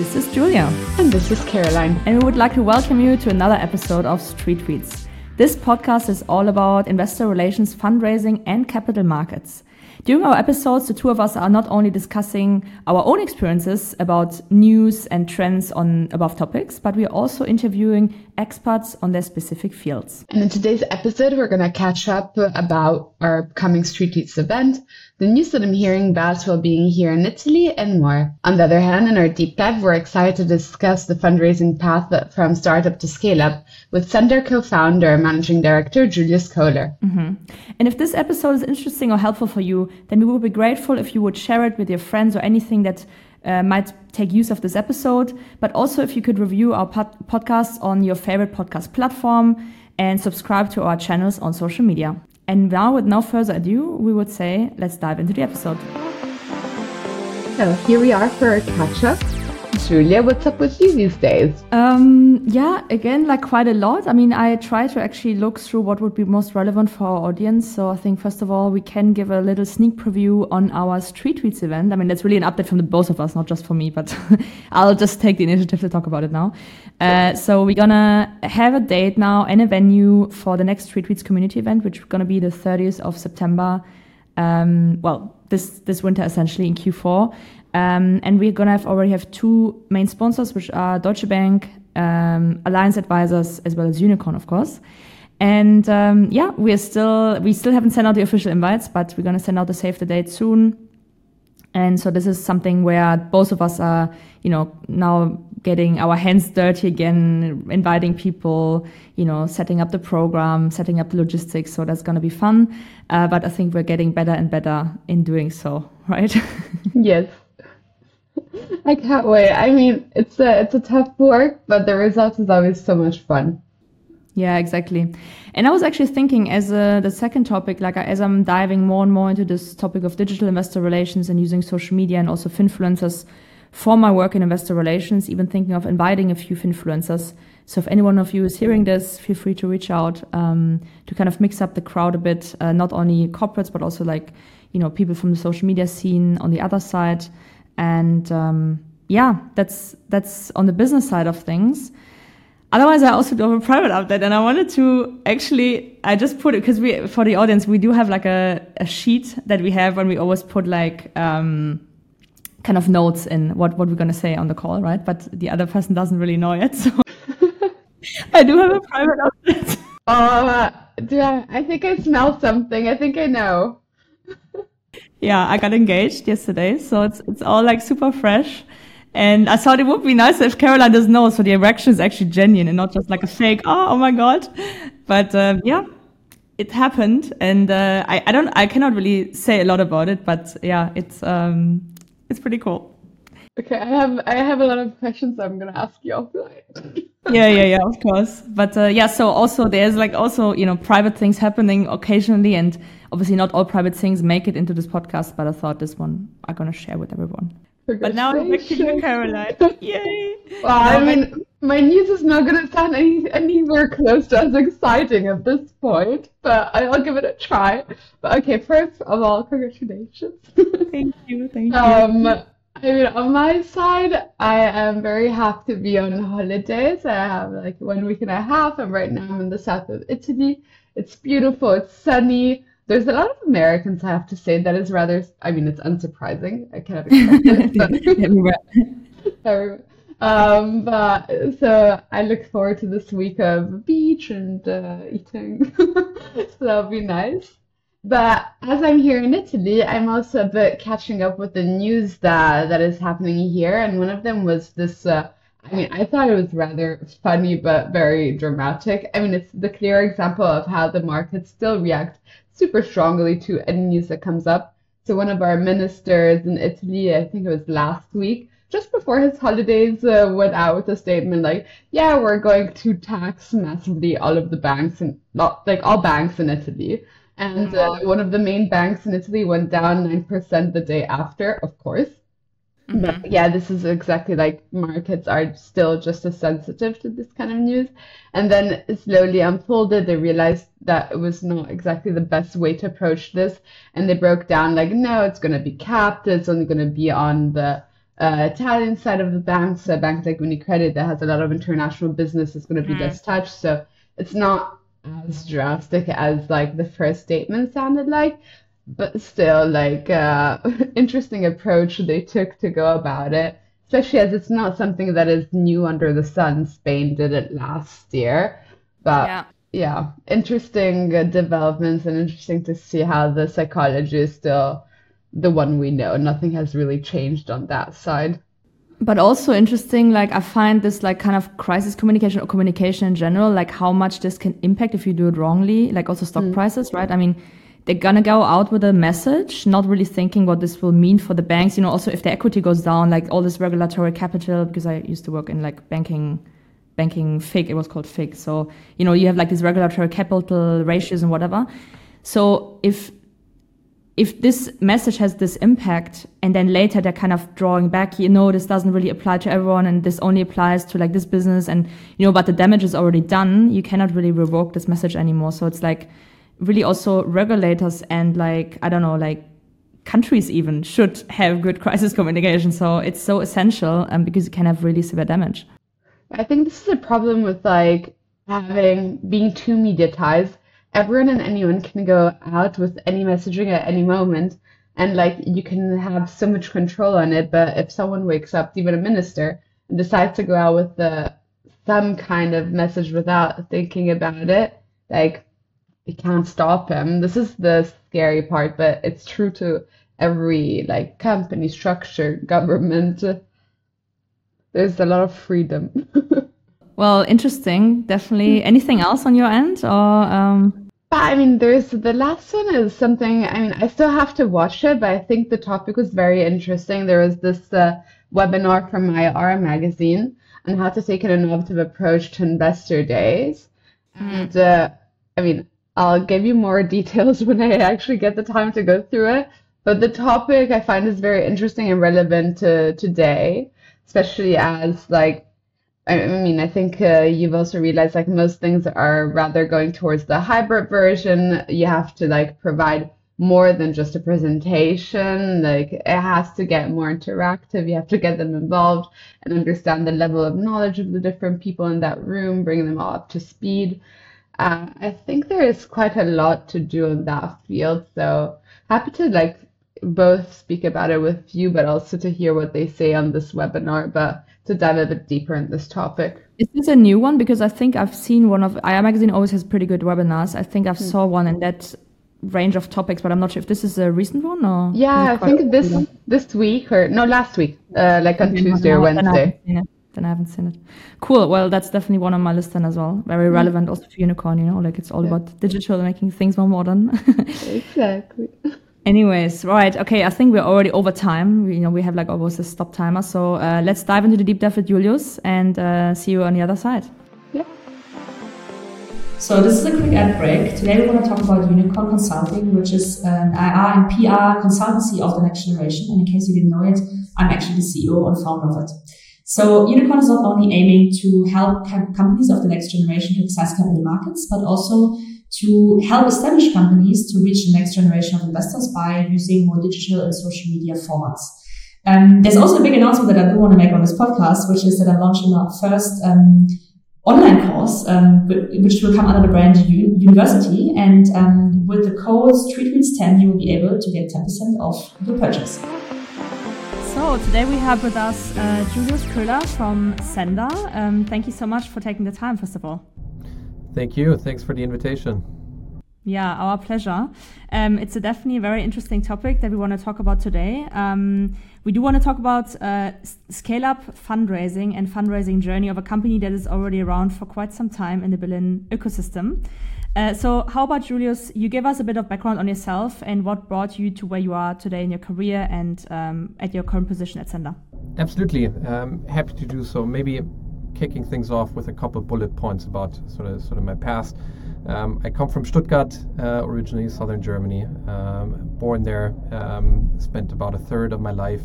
This is Julia. And this is Caroline. And we would like to welcome you to another episode of Street Tweets. This podcast is all about investor relations, fundraising, and capital markets. During our episodes, the two of us are not only discussing our own experiences about news and trends on above topics, but we are also interviewing experts on their specific fields. And in today's episode, we're going to catch up about our upcoming Street Tweets event, the news that I'm hearing about while being here in Italy, and more. On the other hand, in our deep dive, we're excited to discuss the fundraising path from startup to scale up with Sennder co-founder and managing director Julius Köhler. Mm-hmm. And if this episode is interesting or helpful for you, then we would be grateful if you would share it with your friends or anything that uh, might take use of this episode. But also if you could review our pod- podcast on your favorite podcast platform and subscribe to our channels on social media. And now, with no further ado, we would say let's dive into the episode. So here we are for a catch up. Julia, what's up with you these days? Um, yeah, again, like quite a lot. I mean, I try to actually look through what would be most relevant for our audience. So I think, first of all, we can give a little sneak preview on our Street Tweets event. I mean, that's really an update from the both of us, not just for me, but I'll just take the initiative to talk about it now. Uh, so we're gonna have a date now and a venue for the next Street Tweets community event, which is gonna be the 30th of September. Um, well, this this winter essentially in Q4. Um, and we're gonna have already have two main sponsors, which are Deutsche Bank, um, Alliance Advisors, as well as Unicorn, of course. And um, yeah, we're still we still haven't sent out the official invites, but we're gonna send out the save the date soon. And so this is something where both of us are, you know, now getting our hands dirty again, inviting people, you know, setting up the program, setting up the logistics. So that's going to be fun. Uh, but I think we're getting better and better in doing so, right? yes. I can't wait. I mean, it's a it's a tough work, but the result is always so much fun. Yeah, exactly. And I was actually thinking as a, the second topic, like as I'm diving more and more into this topic of digital investor relations and using social media and also finfluencers for my work in investor relations, even thinking of inviting a few finfluencers. So if any one of you is hearing this, feel free to reach out um, to kind of mix up the crowd a bit, uh, not only corporates, but also like, you know, people from the social media scene on the other side. And um, yeah, that's that's on the business side of things. Otherwise, I also do have a private update, and I wanted to actually I just put it because we for the audience we do have like a, a sheet that we have when we always put like um, kind of notes in what what we're gonna say on the call, right? But the other person doesn't really know yet, so I do have a private update. Oh, yeah, I think I smell something. I think I know yeah, I got engaged yesterday, so it's it's all like super fresh. And I thought it would be nice if Caroline doesn't know, so the erection is actually genuine and not just like a fake. Oh, oh my god! But um, yeah, it happened, and uh, I I don't I cannot really say a lot about it, but yeah, it's um it's pretty cool. Okay, I have I have a lot of questions I'm gonna ask you offline. yeah, yeah, yeah, of course. But uh, yeah, so also there's like also you know private things happening occasionally, and obviously not all private things make it into this podcast. But I thought this one I'm gonna share with everyone. But now back to you, Caroline. Yay! Well, I mean, my news is not gonna sound any anywhere close to as exciting at this point, but I'll give it a try. But okay, first of all, congratulations. thank you, thank you. Um, I mean, on my side, I am very happy to be on holidays. I have like one week and a half, and right now I'm in the south of Italy. It's beautiful, it's sunny. There's a lot of Americans, I have to say, that is rather, I mean, it's unsurprising. I of expect it. But, um, but so I look forward to this week of beach and uh, eating. so that'll be nice. But as I'm here in Italy, I'm also a bit catching up with the news that that is happening here, and one of them was this. Uh, I mean, I thought it was rather funny but very dramatic. I mean, it's the clear example of how the markets still react super strongly to any news that comes up. So one of our ministers in Italy, I think it was last week, just before his holidays, uh, went out with a statement like, "Yeah, we're going to tax massively all of the banks and not like all banks in Italy." And uh, one of the main banks in Italy went down 9% the day after, of course. Mm-hmm. But yeah, this is exactly like markets are still just as sensitive to this kind of news. And then slowly unfolded, they realized that it was not exactly the best way to approach this. And they broke down like, no, it's going to be capped. It's only going to be on the uh, Italian side of the banks, a bank like UniCredit that has a lot of international business is going to be Mm. less touched. So it's not as drastic as like the first statement sounded like, but still like uh, interesting approach they took to go about it. Especially as it's not something that is new under the sun. Spain did it last year, but Yeah. yeah, interesting uh, developments and interesting to see how the psychology is still the one we know. Nothing has really changed on that side. But also interesting, like I find this like kind of crisis communication or communication in general, like how much this can impact if you do it wrongly, like also stock prices, right? I mean, they're gonna go out with a message, not really thinking what this will mean for the banks. You know, also if the equity goes down, like all this regulatory capital, because I used to work in like banking, banking FIG, it was called FIG. So, you know, you have like these regulatory capital ratios and whatever. So if if this message has this impact and then later they're kind of drawing back, you know, this doesn't really apply to everyone and this only applies to like this business and, you know, but the damage is already done, you cannot really revoke this message anymore. So it's like really also regulators and like, I don't know, like countries even should have good crisis communication. So it's so essential um, because it can have really severe damage. I think this is a problem with like having being too mediatized. Everyone and anyone can go out with any messaging at any moment, and like you can have so much control on it. But if someone wakes up, even a minister, and decides to go out with the some kind of message without thinking about it, like you can't stop him. This is the scary part, but it's true to every like company structure, government. There's a lot of freedom. Well, interesting, definitely. Anything else on your end or, um, But I mean, there's the last one is something, I mean, I still have to watch it, but I think the topic was very interesting. There was this uh, webinar from IR magazine on how to take an innovative approach to investor days. And uh, I mean, I'll give you more details when I actually get the time to go through it. But the topic I find is very interesting and relevant to today, especially as like I mean, I think uh, you've also realized like most things are rather going towards the hybrid version. You have to like provide more than just a presentation. Like it has to get more interactive. You have to get them involved and understand the level of knowledge of the different people in that room, bring them all up to speed. Uh, I think there is quite a lot to do in that field. So happy to like both speak about it with you, but also to hear what they say on this webinar. But to dive a bit deeper in this topic. Is this a new one? Because I think I've seen one of IR Magazine always has pretty good webinars. I think I've saw one in that range of topics, but I'm not sure if this is a recent one or. Yeah, I think this this week or no, last week, uh, like on Tuesday or Wednesday. Haven't seen it. Then I haven't seen it. Cool. Well, that's definitely one on my list then as well. Very relevant also for Unicorn, you know, like it's all Yeah. about digital making things more modern. Exactly. Anyways, right. Okay, I think we're already over time. We, you know, we have like almost a stop timer. So uh, let's dive into the deep dive with Julius and uh, see you on the other side. Yeah. So this is a quick ad break. Today we want to talk about Unicorn Consulting, which is an IR and PR consultancy of the next generation. And in case you didn't know it, I'm actually the CEO and founder of it. So Unicorn is not only aiming to help com- companies of the next generation to access capital markets, but also to help established companies to reach the next generation of investors by using more digital and social media formats. Um, there's also a big announcement that I do want to make on this podcast, which is that I'm launching our first um, online course, um, which will come under the brand U- University. And um, with the code StreetReads10, you will be able to get 10% off your purchase. So today we have with us uh, Julius Köhler from Sennder. Um, thank you so much for taking the time, first of all. Thank you. Thanks for the invitation. Yeah, our pleasure. Um, it's a definitely a very interesting topic that we want to talk about today. Um, we do want to talk about uh, scale up fundraising and fundraising journey of a company that is already around for quite some time in the Berlin ecosystem. Uh, so, how about Julius? You give us a bit of background on yourself and what brought you to where you are today in your career and um, at your current position at Sennder. Absolutely. Um, happy to do so. Maybe kicking things off with a couple bullet points about sort of sort of my past. Um, I come from Stuttgart, uh, originally southern Germany. Um, born there, um, spent about a third of my life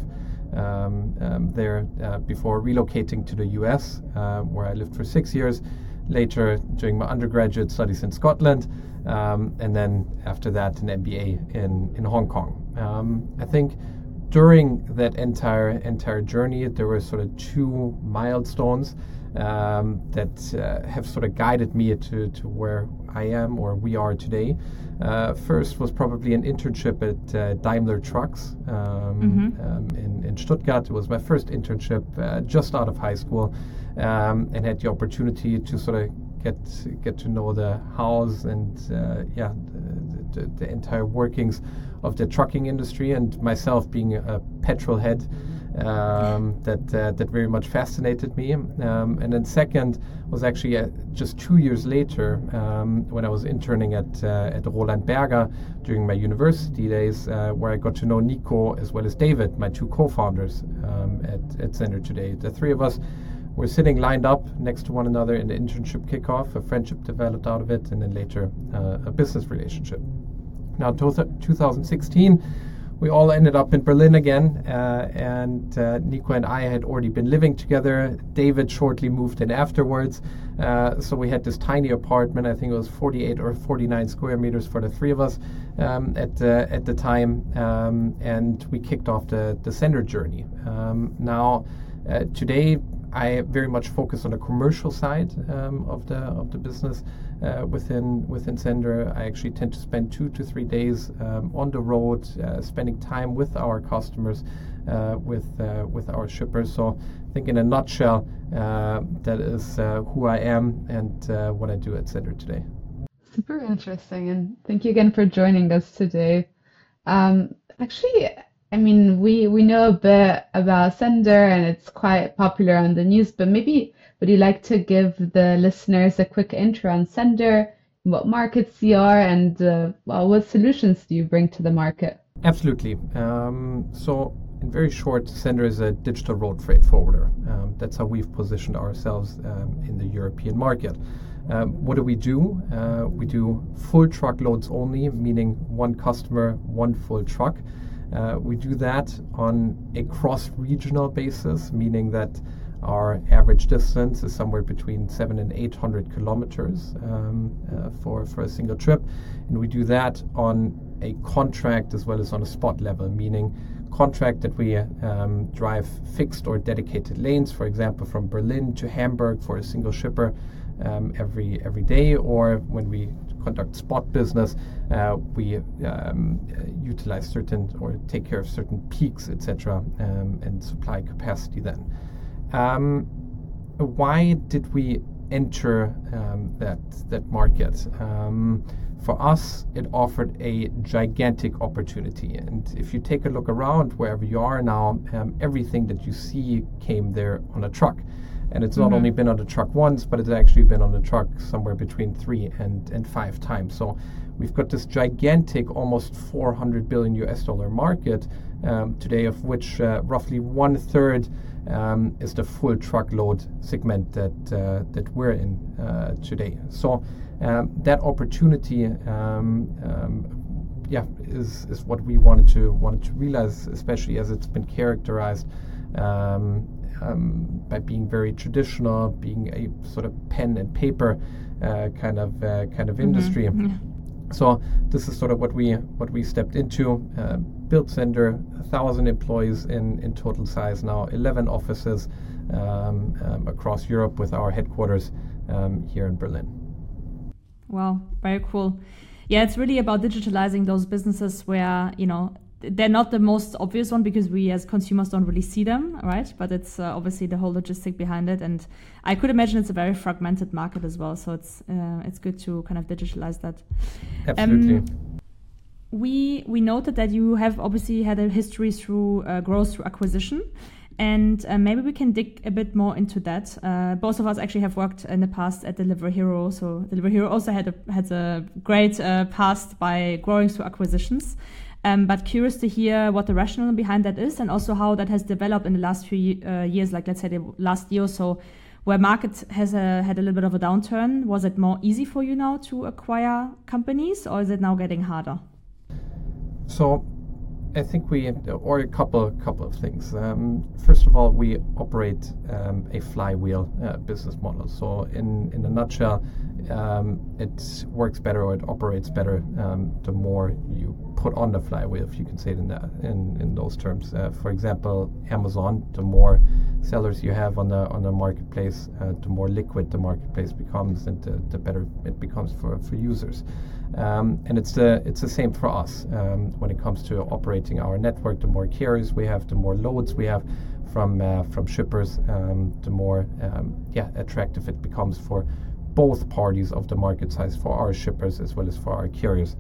um, there uh, before relocating to the US, uh, where I lived for six years. Later, doing my undergraduate studies in Scotland, um, and then after that, an MBA in in Hong Kong. Um, I think during that entire entire journey, there were sort of two milestones um, that uh, have sort of guided me to, to where I am or we are today. Uh, first was probably an internship at uh, Daimler Trucks um, mm-hmm. um, in, in Stuttgart. It was my first internship uh, just out of high school um, and had the opportunity to sort of get get to know the house and uh, yeah the, the, the, entire workings of the trucking industry and myself being a petrol head um, that uh, that very much fascinated me. Um, and then second was actually uh, just two years later um, when I was interning at uh, at Roland Berger during my university days, uh, where I got to know Nico as well as David, my two co-founders um, at at Sennder today. The three of us were sitting lined up next to one another in the internship kickoff. A friendship developed out of it, and then later uh, a business relationship. Now, 2016 we all ended up in Berlin again, uh, and uh, Nico and I had already been living together. David shortly moved in afterwards, uh, so we had this tiny apartment. I think it was 48 or 49 square meters for the three of us um, at the at the time, um, and we kicked off the the Sennder journey. Um, now, uh, today I very much focus on the commercial side um, of the of the business uh, within within Sennder. I actually tend to spend two to three days um, on the road, uh, spending time with our customers, uh, with uh, with our shippers. So I think in a nutshell, uh, that is uh, who I am and what I do at Sennder today. Super interesting, and thank you again for joining us today. Um, actually, I mean, we we know a bit about Sennder, and it's quite popular on the news, but maybe would you like to give the listeners a quick intro on Sennder, what markets you are, and uh, well, what solutions do you bring to the market? Absolutely. Um, so, in very short, Sennder is a digital road freight forwarder. Um, that's how we've positioned ourselves um, in the European market. Um, what do we do? Uh, we do full truckloads only, meaning one customer, one full truck. Uh, we do that on a cross regional basis, meaning that our average distance is somewhere between seven and 800 kilometers um, uh, for, for a single trip. And we do that on a contract as well as on a spot level, meaning contract that we um, drive fixed or dedicated lanes, for example, from Berlin to Hamburg for a single shipper um, every every day, or when we conduct spot business, uh, we um, utilize certain or take care of certain peaks, etc., um, and supply capacity then. Um, why did we enter um, that that market? Um, for us, it offered a gigantic opportunity. And if you take a look around wherever you are now, um, everything that you see came there on a truck. And it's not mm-hmm. only been on the truck once, but it's actually been on the truck somewhere between three and, and five times. So we've got this gigantic, almost 400 billion US dollar market um, today, of which uh, roughly one third um, is the full truckload segment that uh, that we're in uh, today. So um, that opportunity, um, um, yeah, is is what we wanted to wanted to realize, especially as it's been characterized um, um, by being very traditional, being a sort of pen and paper uh, kind of uh, kind of mm-hmm. industry. Mm-hmm. So this is sort of what we what we stepped into. Uh, built Sennder, a thousand employees in in total size now, eleven offices um, um, across Europe with our headquarters um, here in Berlin. Wow, very cool. Yeah, it's really about digitalizing those businesses where you know they're not the most obvious one because we as consumers don't really see them, right? But it's uh, obviously the whole logistic behind it, and I could imagine it's a very fragmented market as well. So it's uh, it's good to kind of digitalize that. Absolutely. Um, we we noted that you have obviously had a history through uh, growth through acquisition. And uh, maybe we can dig a bit more into that. Uh, both of us actually have worked in the past at Delivery Hero, so Delivery Hero also had a had a great uh, past by growing through acquisitions. Um, but curious to hear what the rationale behind that is, and also how that has developed in the last few uh, years. Like let's say the last year or so, where market has a, had a little bit of a downturn. Was it more easy for you now to acquire companies, or is it now getting harder? So I think we, or a couple, couple of things. Um, first of all, we operate um, a flywheel uh, business model. So, in in a nutshell, um, it works better or it operates better um, the more you put on the flywheel, if you can say it in that in, in those terms. Uh, for example, Amazon, the more sellers you have on the on the marketplace, uh, the more liquid the marketplace becomes, and the, the better it becomes for, for users. Um, and it's the it's the same for us um, when it comes to operating our network. The more carriers we have, the more loads we have from uh, from shippers, um, the more um, yeah attractive it becomes for both parties of the market size for our shippers as well as for our carriers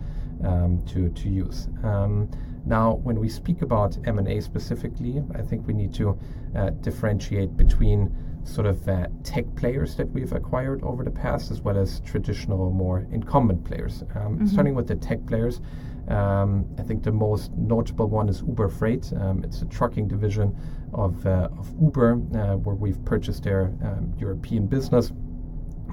to to use. Um, now, when we speak about M&A specifically, I think we need to uh, differentiate between sort of uh, tech players that we've acquired over the past, as well as traditional, more incumbent players. Um, mm-hmm. Starting with the tech players, um, I think the most notable one is Uber Freight. Um, it's a trucking division of, uh, of Uber, uh, where we've purchased their um, European business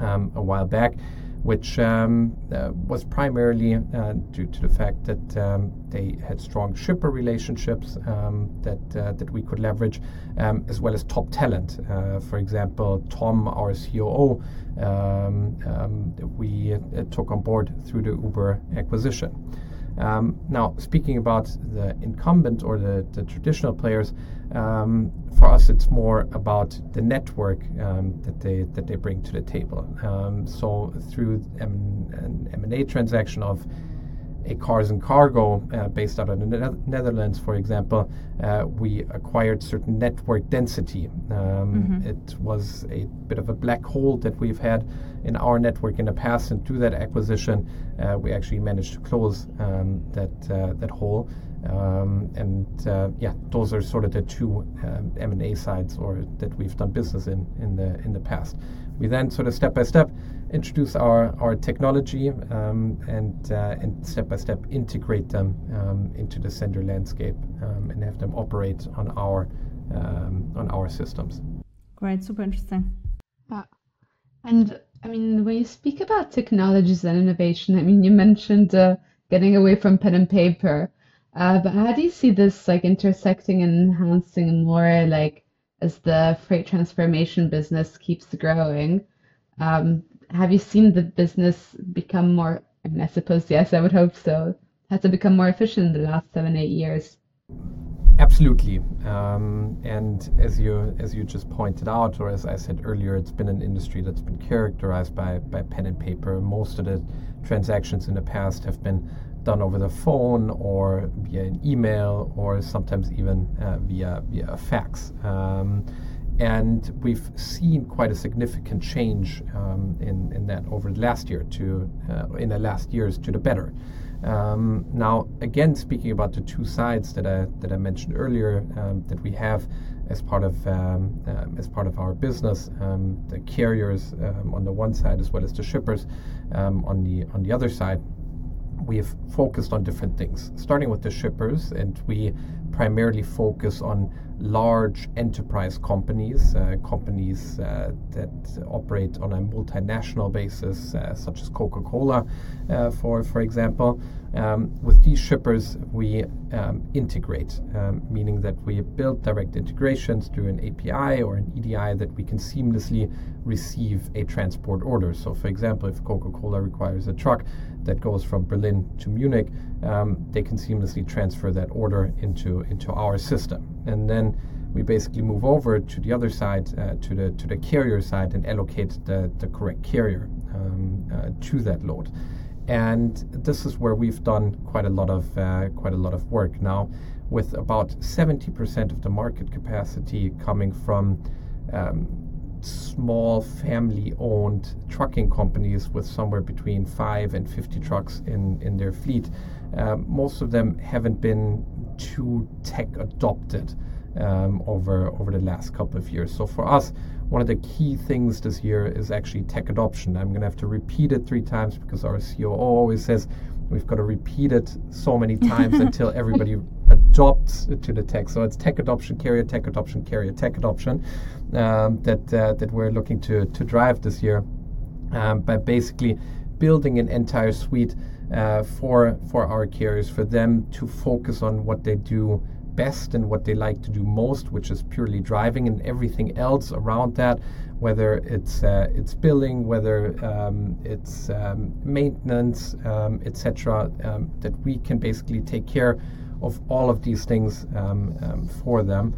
um, a while back which um, uh, was primarily uh, due to the fact that um, they had strong shipper relationships um, that uh, that we could leverage, um, as well as top talent. Uh, for example, Tom, our COO, um, um, we uh, took on board through the Uber acquisition. Now, speaking about the incumbent or the, the traditional players, um, for us it's more about the network um, that they that they bring to the table. Um, so through M- an M&A transaction of a cars and cargo uh, based out of the ne- Netherlands, for example, uh, we acquired certain network density. Um, mm-hmm. It was a bit of a black hole that we've had in our network in the past, and through that acquisition, uh, we actually managed to close um, that uh, that hole. Um, and uh, yeah, those are sort of the two um, M&A sides or that we've done business in in the in the past. We then sort of step by step introduce our, our technology um, and, uh, and step by step integrate them um, into the Sennder landscape um, and have them operate on our, um, on our systems. Great, super interesting. Yeah. And I mean, when you speak about technologies and innovation, I mean, you mentioned uh, getting away from pen and paper. Uh, but how do you see this like intersecting and enhancing more like as the freight transformation business keeps growing? Um, have you seen the business become more? I mean, I suppose yes, I would hope so. Has it become more efficient in the last seven, eight years? Absolutely, um, and as you as you just pointed out, or as I said earlier, it's been an industry that's been characterized by by pen and paper. Most of the transactions in the past have been done over the phone or via an email, or sometimes even uh, via via a fax. Um, and we've seen quite a significant change um, in, in that over the last year to uh, in the last years to the better. Um, now, again, speaking about the two sides that I that I mentioned earlier um, that we have as part of um, uh, as part of our business, um, the carriers um, on the one side as well as the shippers on the on the other side we've focused on different things, starting with the shippers, and we primarily focus on large enterprise companies, uh, companies uh, that operate on a multinational basis, uh, such as Coca-Cola, uh, for for example. Um, with these shippers, we um, integrate, um, meaning that we build direct integrations through an API or an EDI that we can seamlessly receive a transport order. So, for example, if Coca-Cola requires a truck that goes from Berlin to Munich, um, they can seamlessly transfer that order into into our system, and then we basically move over to the other side, uh, to the to the carrier side, and allocate the the correct carrier um, uh, to that load. And this is where we've done quite a lot of uh, quite a lot of work now, with about 70% of the market capacity coming from um, small family-owned trucking companies with somewhere between five and 50 trucks in in their fleet. Um, most of them haven't been too tech adopted um, over over the last couple of years. So for us, one of the key things this year is actually tech adoption. I'm going to have to repeat it three times because our COO always says we've got to repeat it so many times until everybody adopts to the tech. So it's tech adoption, carrier tech adoption, carrier tech adoption um, that uh, that we're looking to to drive this year um, by basically building an entire suite uh, for for our carriers for them to focus on what they do best and what they like to do most, which is purely driving, and everything else around that, whether it's uh, it's billing, whether um, it's um, maintenance, um, etc., um, that we can basically take care of all of these things um, for them.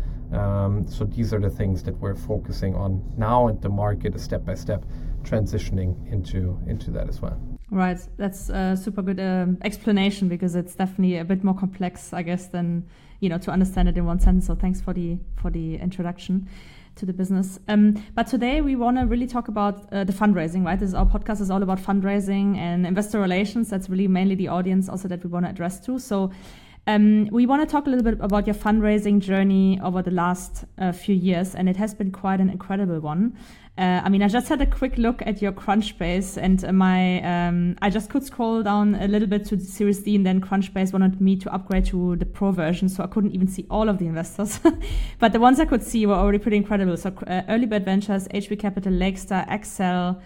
so these are the things that we're focusing on now, and the market is step by step transitioning into into that as well. Right, that's a super good um, explanation because it's definitely a bit more complex, I guess, than you know to understand it in one sentence. So thanks for the for the introduction to the business. Um, but today we want to really talk about uh, the fundraising, right? This is our podcast is all about fundraising and investor relations. That's really mainly the audience also that we want to address to. So um, we want to talk a little bit about your fundraising journey over the last uh, few years, and it has been quite an incredible one. Uh, I mean, I just had a quick look at your Crunchbase, and my um, I just could scroll down a little bit to the Series D, and then Crunchbase wanted me to upgrade to the Pro version, so I couldn't even see all of the investors. but the ones I could see were already pretty incredible. So uh, Earlybird Ventures, HV Capital, Lakestar, Accel,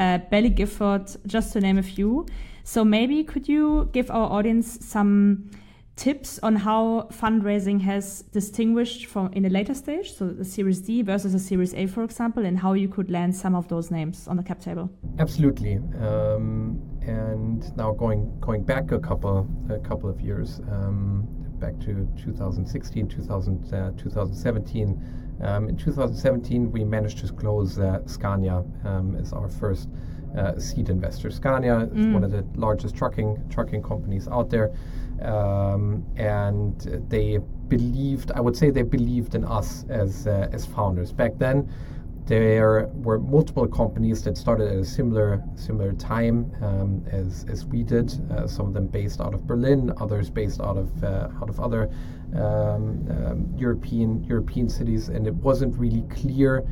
uh, Baillie Gifford, just to name a few. So maybe could you give our audience some tips on how fundraising has distinguished from in a later stage, so the Series D versus a Series A, for example, and how you could land some of those names on the cap table? Absolutely. Um, and now going going back a couple a couple of years, um, back to 2016, 2000, uh, 2017. Um, in 2017, we managed to close uh, Scania um, as our first uh, seed investor. Scania is mm. one of the largest trucking trucking companies out there um, and they believed i would say they believed in us as uh, as founders back then there were multiple companies that started at a similar similar time um, as as we did. Uh, some of them based out of Berlin, others based out of uh, out of other um, um, European European cities, and it wasn't really clear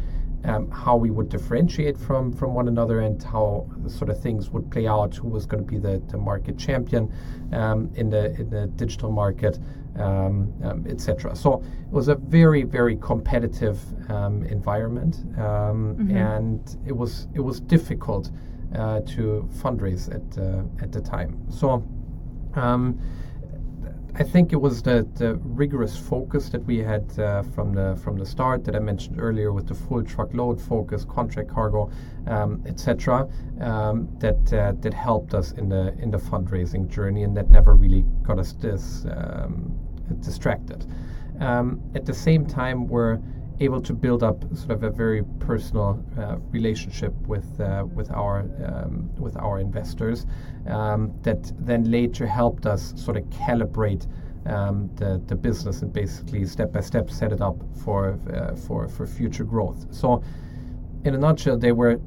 um, how we would differentiate from from one another and how sort of things would play out. Who was going to be the, the market champion um, in the in the digital market, um, um etc. So it was a very very competitive um, environment, um, mm-hmm. and it was it was difficult uh, to fundraise at uh, at the time. So. I think it was the, rigorous focus that we had uh, from the from the start that I mentioned earlier with the full truckload focus, contract cargo, um, etc. Um, that uh, that helped us in the in the fundraising journey, and that never really got us this um, distracted. Um, at the same time, we're able to build up sort of a very personal uh, relationship with uh, with our um, with our investors um, that then later helped us sort of calibrate um, the the business and basically step by step set it up for uh, for for future growth. So, in a nutshell, they were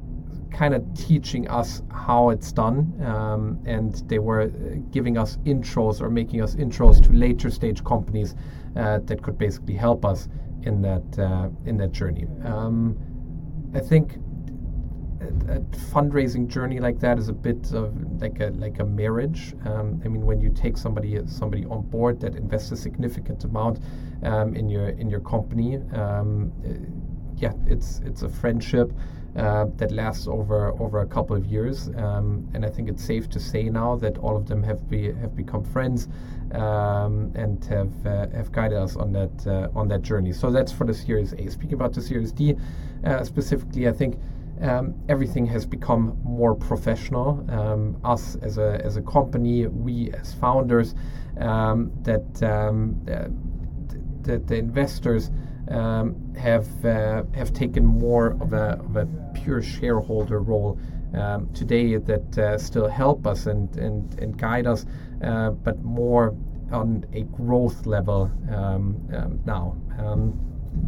kind of teaching us how it's done, um, and they were uh, giving us intros or making us intros to later stage companies uh, that could basically help us in that uh, in that journey. Um, I think a, a, fundraising journey like that is a bit of like a like a marriage. Um, I mean, when you take somebody somebody on board that invests a significant amount um, in your in your company, um, yeah, it's it's a friendship. Uh, that lasts over over a couple of years, um, and I think it's safe to say now that all of them have be have become friends um, and have uh, have guided us on that uh, on that journey. So that's for the Series A. Speaking about the Series D uh, specifically, I think. Um, everything has become more professional. Um, us as a as a company, we as founders, um, that um, uh, that the investors um, have uh, have taken more of a, of a pure shareholder role um, today that uh, still help us and, and, and guide us, uh, but more on a growth level um, um now. Um,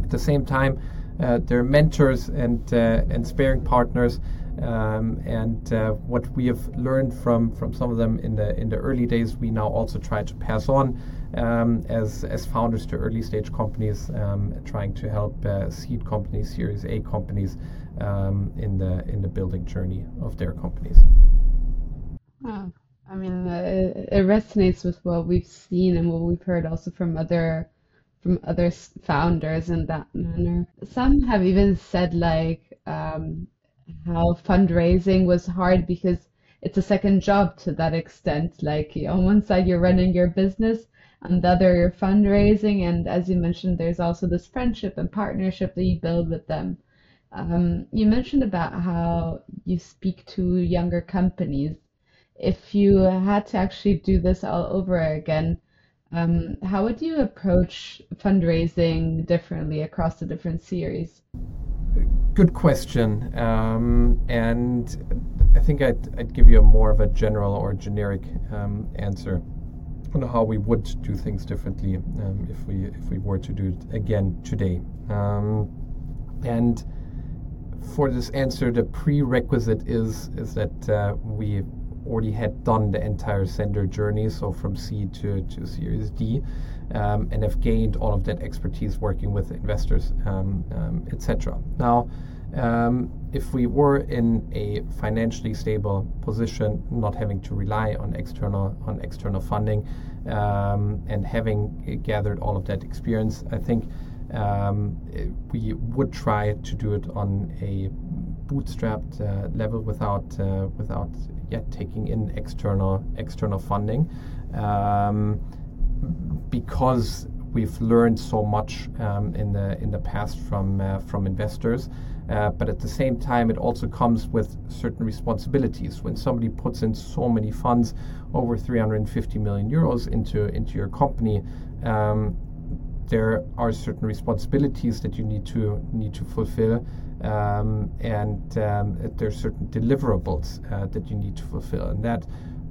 at the same time, uh, they're mentors and and sparing partners. Um, and uh, what we have learned from, from some of them in the in the early days, we now also try to pass on um, as as founders to early stage companies, um, trying to help uh, seed companies, Series A companies, um, in the in the building journey of their companies. Oh, I mean, uh, it resonates with what we've seen and what we've heard also from other from other founders in that manner. Some have even said like um, how fundraising was hard because it's a second job to that extent. Like on one side you're running your business On the other, you're fundraising. And as you mentioned, there's also this friendship and partnership that you build with them. Um, you mentioned about how you speak to younger companies. If you had to actually do this all over again, um, how would you approach fundraising differently across the different series? Good question. Um, and I think I'd, I'd give you a more of a general or generic um, answer on how we would do things differently um, if we if we were to do it again today. Um, and for this answer, the prerequisite is is that uh, we already had done the entire Sennder journey, so from C to, to Series D, um, and have gained all of that expertise working with investors, um, um, etc. Now, um, if we were in a financially stable position, not having to rely on external on external funding, and having gathered all of that experience, I think we would try to do it on a bootstrapped uh, level without uh, without yet taking in external external funding um, because we've learned so much um, in the in the past from uh, from investors. Uh, but at the same time, it also comes with certain responsibilities. When somebody puts in so many funds, over 350 million euros into into your company, um, there are certain responsibilities that you need to need to fulfill, um, and um, there are certain deliverables uh, that you need to fulfill, and that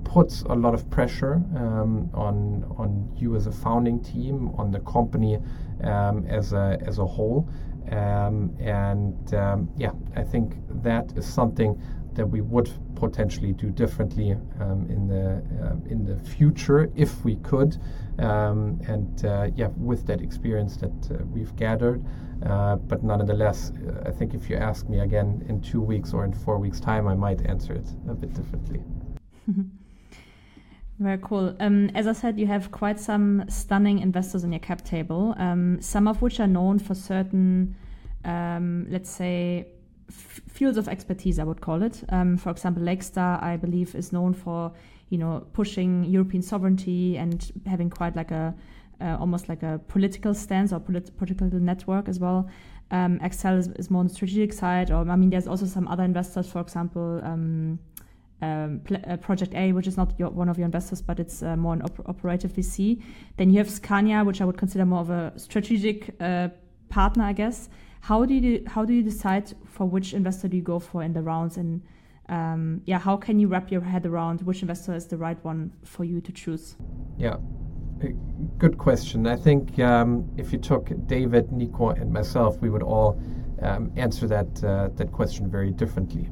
puts a lot of pressure um, on on you as a founding team, on the company um, as a as a whole, um, and um, yeah, I think that is something that we would potentially do differently um, in the uh, in the future if we could. Um, and uh, yeah, with that experience that uh, we've gathered, uh, but nonetheless, I think if you ask me again in two weeks or in four weeks' time, I might answer it a bit differently. Very cool. Um, as I said, you have quite some stunning investors on your cap table, um, some of which are known for certain, um, let's say, fields of expertise, I would call it. Um, for example, Lakestar, I believe, is known for you know pushing European sovereignty and having quite like a uh, almost like a political stance or polit- political network as well. Um, Accel is, is, more on the strategic side, or I mean, there's also some other investors, for example. Um, um, uh, Project A, which is not your, one of your investors, but it's uh, more an op- operative VC. Then you have Scania, which I would consider more of a strategic uh, partner, I guess. How do you how do you decide for which investor do you go for in the rounds, and um, yeah, how can you wrap your head around which investor is the right one for you to choose? Yeah, good question. I think um, if you took David, Nico, and myself, we would all um, answer that uh, that question very differently.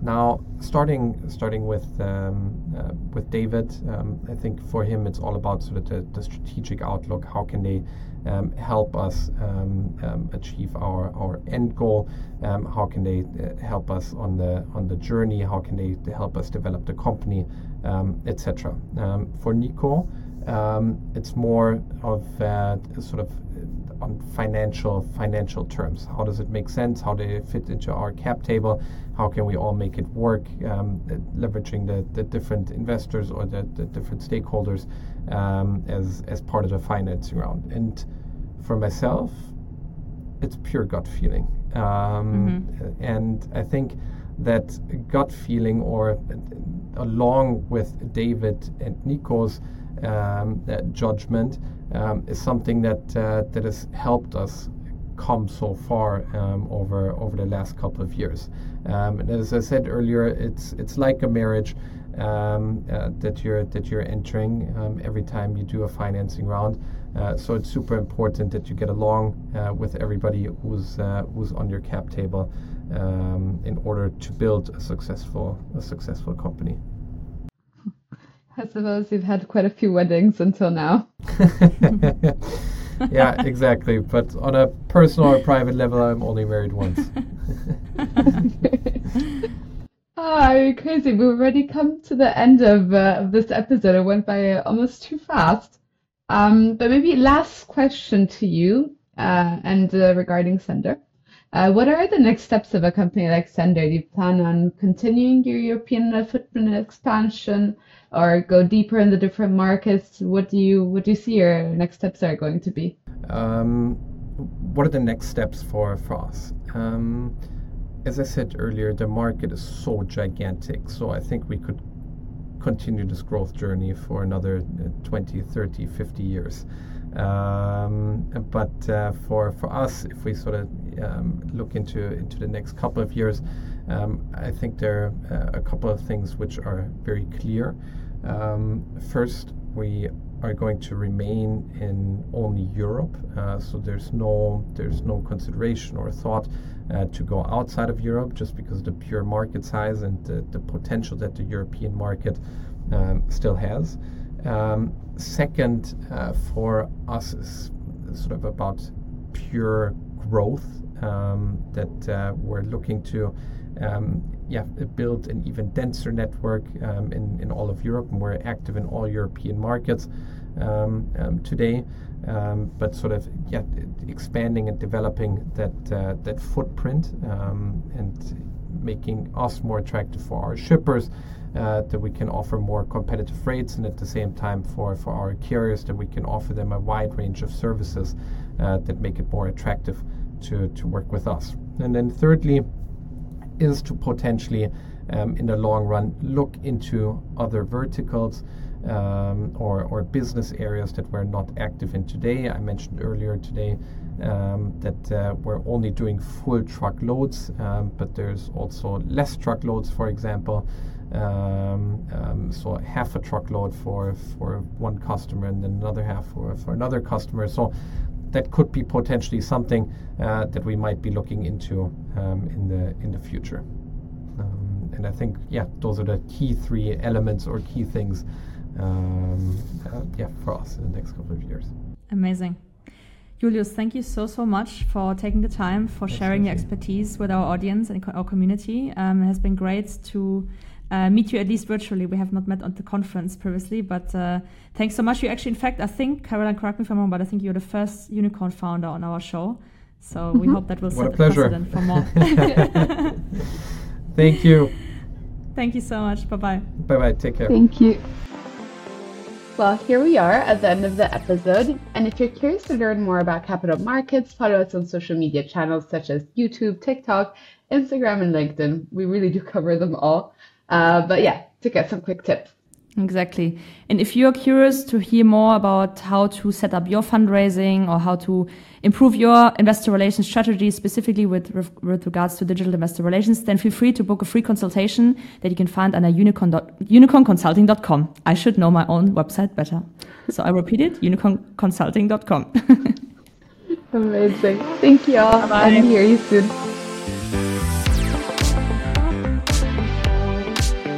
Now, starting starting with um, uh, with David, um, I think for him it's all about sort of the, the strategic outlook. How can they um, help us um, um, achieve our, our end goal? Um, how can they uh, help us on the on the journey? How can they, they help us develop the company, etc. for Nico, it's more of uh, sort of on financial financial terms. How does it make sense? How do they fit into our cap table? How can we all make it work? Um, leveraging the, the different investors or the, the different stakeholders um, as as part of the financing round. And for myself, it's pure gut feeling. Um, mm-hmm. And I think that gut feeling, or along with David and Nico's um, judgment, um, is something that uh, that has helped us come so far um, over over the last couple of years. Um, and as I said earlier, it's it's like a marriage um, uh, that you're that you're entering um, every time you do a financing round. Uh, so it's super important that you get along uh, with everybody who's uh, who's on your cap table um, in order to build a successful a successful company. I suppose you've had quite a few weddings until now. yeah, exactly. But on a personal or private level, I'm only married once. Ah, oh, crazy. We've already come to the end of, uh, of this episode. It went by almost too fast. Um, but maybe last question to you, uh, and uh, regarding Sennder. Uh, what are the next steps of a company like Sennder? Do you plan on continuing your European footprint expansion or go deeper in the different markets? What do you what do you see your next steps are going to be? Um, what are the next steps for, us? Um, as I said earlier, the market is so gigantic. So I think we could continue this growth journey for another uh, 20, 30, 50 years. Um, but uh, for for us, if we sort of um, look into into the next couple of years, um, I think there are uh, a couple of things which are very clear. Um, first, we are going to remain in only Europe, uh, so there's no there's no consideration or thought uh, to go outside of Europe just because the pure market size and the, the potential that the European market um, still has. Um, second, uh, for us is sort of about pure growth um, that uh, we're looking to um, yeah, build an even denser network um, in, in all of Europe, and we're active in all European markets um, um, today. Um, but sort of yeah, expanding and developing that uh, that footprint and making us more attractive for our shippers, uh, that we can offer more competitive rates, and at the same time for, for our carriers that we can offer them a wide range of services uh, that make it more attractive to, to work with us. And then thirdly, is to potentially, um, in the long run, look into other verticals um, or, or business areas that we're not active in today. I mentioned earlier today um, that uh, we're only doing full truckloads, um, but there's also less truckloads, for example. Um, um, so half a truckload for for one customer and then another half for, for another customer. So that could be potentially something uh, that we might be looking into um, in the in the future. Um, and I think yeah, those are the key three elements or key things um, uh, yeah for us in the next couple of years. Amazing. Julius, thank you so, so much for taking the time, for sharing your expertise with our audience and our community. Um, it has been great to uh, meet you at least virtually. We have not met on the conference previously, but uh, thanks so much. You actually, in fact, I think, Caroline, correct me if I'm wrong, but I think you're the first unicorn founder on our show. So mm-hmm. we hope that will what set a, precedent for more. Thank you. Thank you so much. Bye bye. Bye bye. Take care. Thank you. Well, here we are at the end of the episode. And if you're curious to learn more about capital markets, follow us on social media channels such as YouTube, TikTok, Instagram, and LinkedIn. We really do cover them all. Uh, but yeah, to get some quick tips. Exactly. And if you're curious to hear more about how to set up your fundraising or how to improve your investor relations strategy, specifically with, with regards to digital investor relations, then feel free to book a free consultation that you can find under unicorn unicornconsulting.com. I should know my own website better. So I repeat it, unicornconsulting.com. Amazing. Thank you all. Bye-bye. And hear you soon.